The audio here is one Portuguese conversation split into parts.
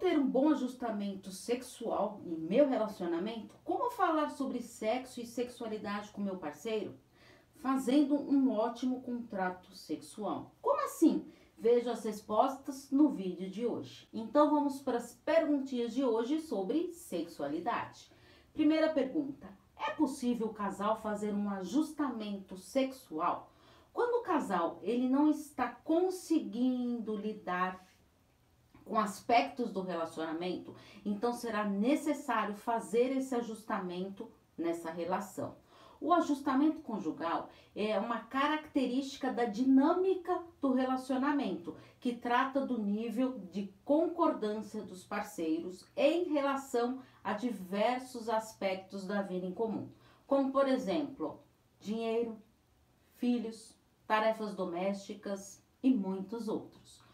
ter um bom ajustamento sexual em meu relacionamento? Como falar sobre sexo e sexualidade com meu parceiro? Fazendo um ótimo contrato sexual. Como assim? Veja as respostas no vídeo de hoje. Então vamos para as perguntinhas de hoje sobre sexualidade. Primeira pergunta: é possível o casal fazer um ajustamento sexual? Quando o casal ele não está conseguindo lidar com aspectos do relacionamento, então será necessário fazer esse ajustamento nessa relação. O ajustamento conjugal é uma característica da dinâmica do relacionamento, que trata do nível de concordância dos parceiros em relação a diversos aspectos da vida em comum, como por exemplo, dinheiro, filhos, tarefas domésticas e muitos outros.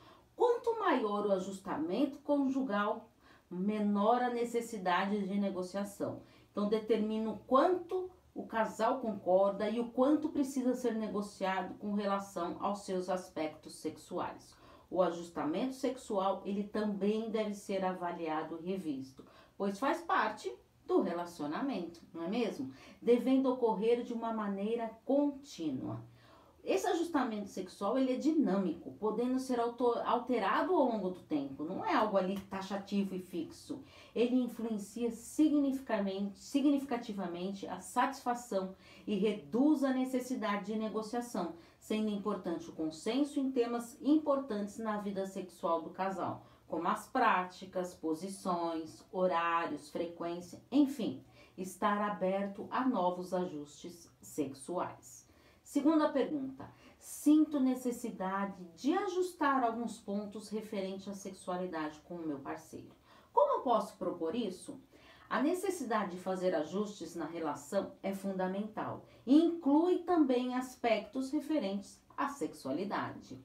Maior o ajustamento conjugal, menor a necessidade de negociação. Então, determina o quanto o casal concorda e o quanto precisa ser negociado com relação aos seus aspectos sexuais. O ajustamento sexual, ele também deve ser avaliado e revisto, pois faz parte do relacionamento, não é mesmo? Devendo ocorrer de uma maneira contínua. Esse ajustamento sexual ele é dinâmico, podendo ser alterado ao longo do tempo. Não é algo ali taxativo e fixo. Ele influencia significativamente, significativamente a satisfação e reduz a necessidade de negociação, sendo importante o consenso em temas importantes na vida sexual do casal, como as práticas, posições, horários, frequência, enfim, estar aberto a novos ajustes sexuais. Segunda pergunta: sinto necessidade de ajustar alguns pontos referentes à sexualidade com o meu parceiro. Como eu posso propor isso? A necessidade de fazer ajustes na relação é fundamental e inclui também aspectos referentes à sexualidade,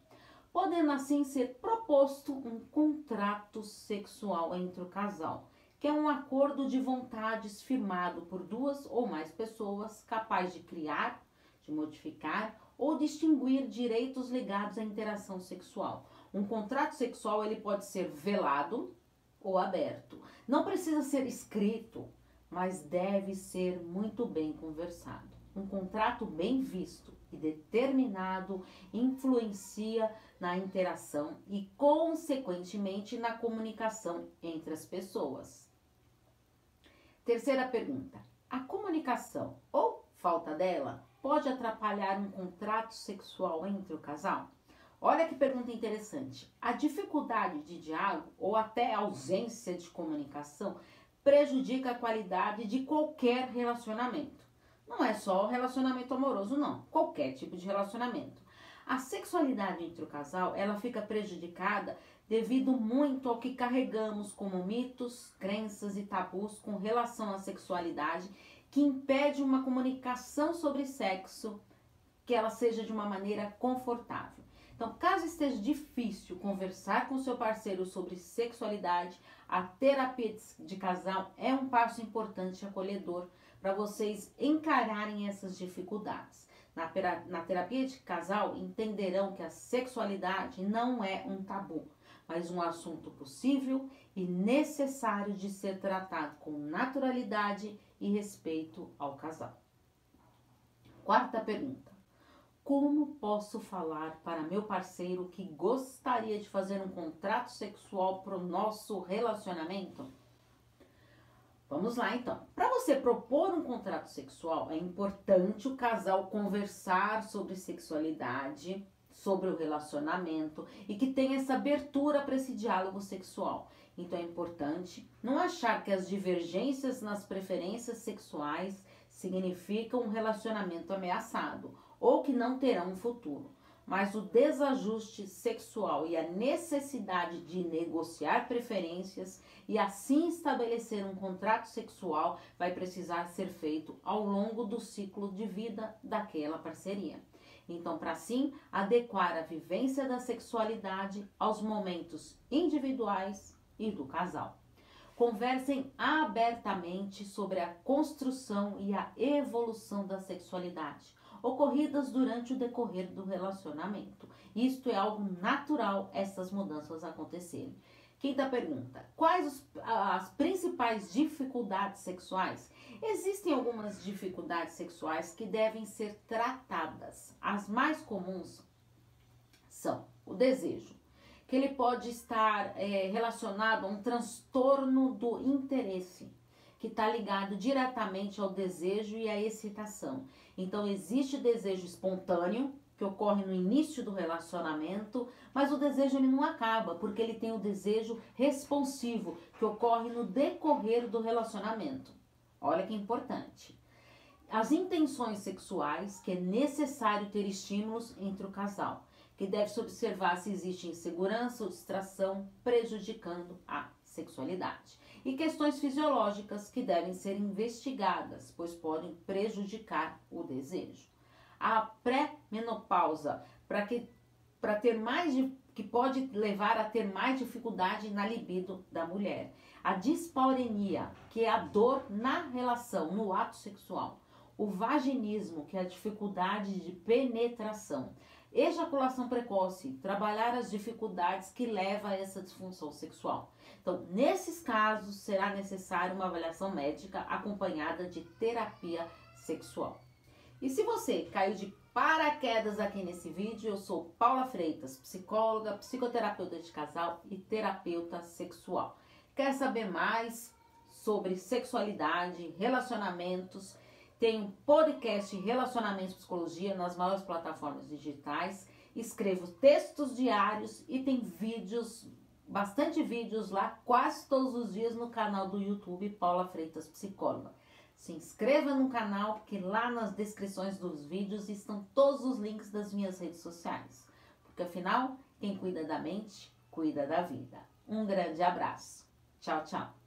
podendo assim ser proposto um contrato sexual entre o casal, que é um acordo de vontades firmado por duas ou mais pessoas capaz de criar de modificar ou distinguir direitos ligados à interação sexual. Um contrato sexual ele pode ser velado ou aberto. Não precisa ser escrito, mas deve ser muito bem conversado. Um contrato bem visto e determinado influencia na interação e, consequentemente, na comunicação entre as pessoas. Terceira pergunta: a comunicação ou falta dela pode atrapalhar um contrato sexual entre o casal? Olha que pergunta interessante. A dificuldade de diálogo ou até ausência de comunicação prejudica a qualidade de qualquer relacionamento. Não é só o relacionamento amoroso, não. Qualquer tipo de relacionamento. A sexualidade entre o casal, ela fica prejudicada devido muito ao que carregamos como mitos, crenças e tabus com relação à sexualidade que impede uma comunicação sobre sexo que ela seja de uma maneira confortável. Então, caso esteja difícil conversar com seu parceiro sobre sexualidade, a terapia de casal é um passo importante e acolhedor para vocês encararem essas dificuldades. Na, terapia de casal, entenderão que a sexualidade não é um tabu, mas um assunto possível e necessário de ser tratado com naturalidade e respeito ao casal. Quarta pergunta: Como posso falar para meu parceiro que gostaria de fazer um contrato sexual para o nosso relacionamento? Vamos lá então. Para você propor um contrato sexual, é importante o casal conversar sobre sexualidade, sobre o relacionamento e que tenha essa abertura para esse diálogo sexual. Então é importante não achar que as divergências nas preferências sexuais significam um relacionamento ameaçado ou que não terão um futuro. Mas o desajuste sexual e a necessidade de negociar preferências e assim estabelecer um contrato sexual vai precisar ser feito ao longo do ciclo de vida daquela parceria. Então, para assim adequar a vivência da sexualidade aos momentos individuais e do casal. Conversem abertamente sobre a construção e a evolução da sexualidade ocorridas durante o decorrer do relacionamento. Isto é algo natural essas mudanças acontecerem. Quinta pergunta: quais os, as principais dificuldades sexuais? Existem algumas dificuldades sexuais que devem ser tratadas. As mais comuns são o desejo, que ele pode estar é, relacionado a um transtorno do interesse, que está ligado diretamente ao desejo e à excitação. Então, existe desejo espontâneo, que ocorre no início do relacionamento, mas o desejo ele não acaba, porque ele tem o desejo responsivo, que ocorre no decorrer do relacionamento. Olha que importante. As intenções sexuais, que é necessário ter estímulos entre o casal, que deve-se observar se existe insegurança ou distração prejudicando a sexualidade. E questões fisiológicas que devem ser investigadas, pois podem prejudicar o desejo a pré-menopausa, para que para ter mais que pode levar a ter mais dificuldade na libido da mulher. A dispaurenia, que é a dor na relação, no ato sexual. O vaginismo, que é a dificuldade de penetração. Ejaculação precoce, trabalhar as dificuldades que levam a essa disfunção sexual. Então, nesses casos, será necessária uma avaliação médica acompanhada de terapia sexual. E se você caiu de paraquedas aqui nesse vídeo, eu sou Paula Freitas, psicóloga, psicoterapeuta de casal e terapeuta sexual. Quer saber mais sobre sexualidade, relacionamentos? Tem um podcast Relacionamentos Psicologia nas maiores plataformas digitais. Escrevo textos diários e tem vídeos, bastante vídeos lá, quase todos os dias no canal do YouTube Paula Freitas Psicóloga. Se inscreva no canal, porque lá nas descrições dos vídeos estão todos os links das minhas redes sociais. Porque afinal, quem cuida da mente, cuida da vida. Um grande abraço. Tchau, tchau.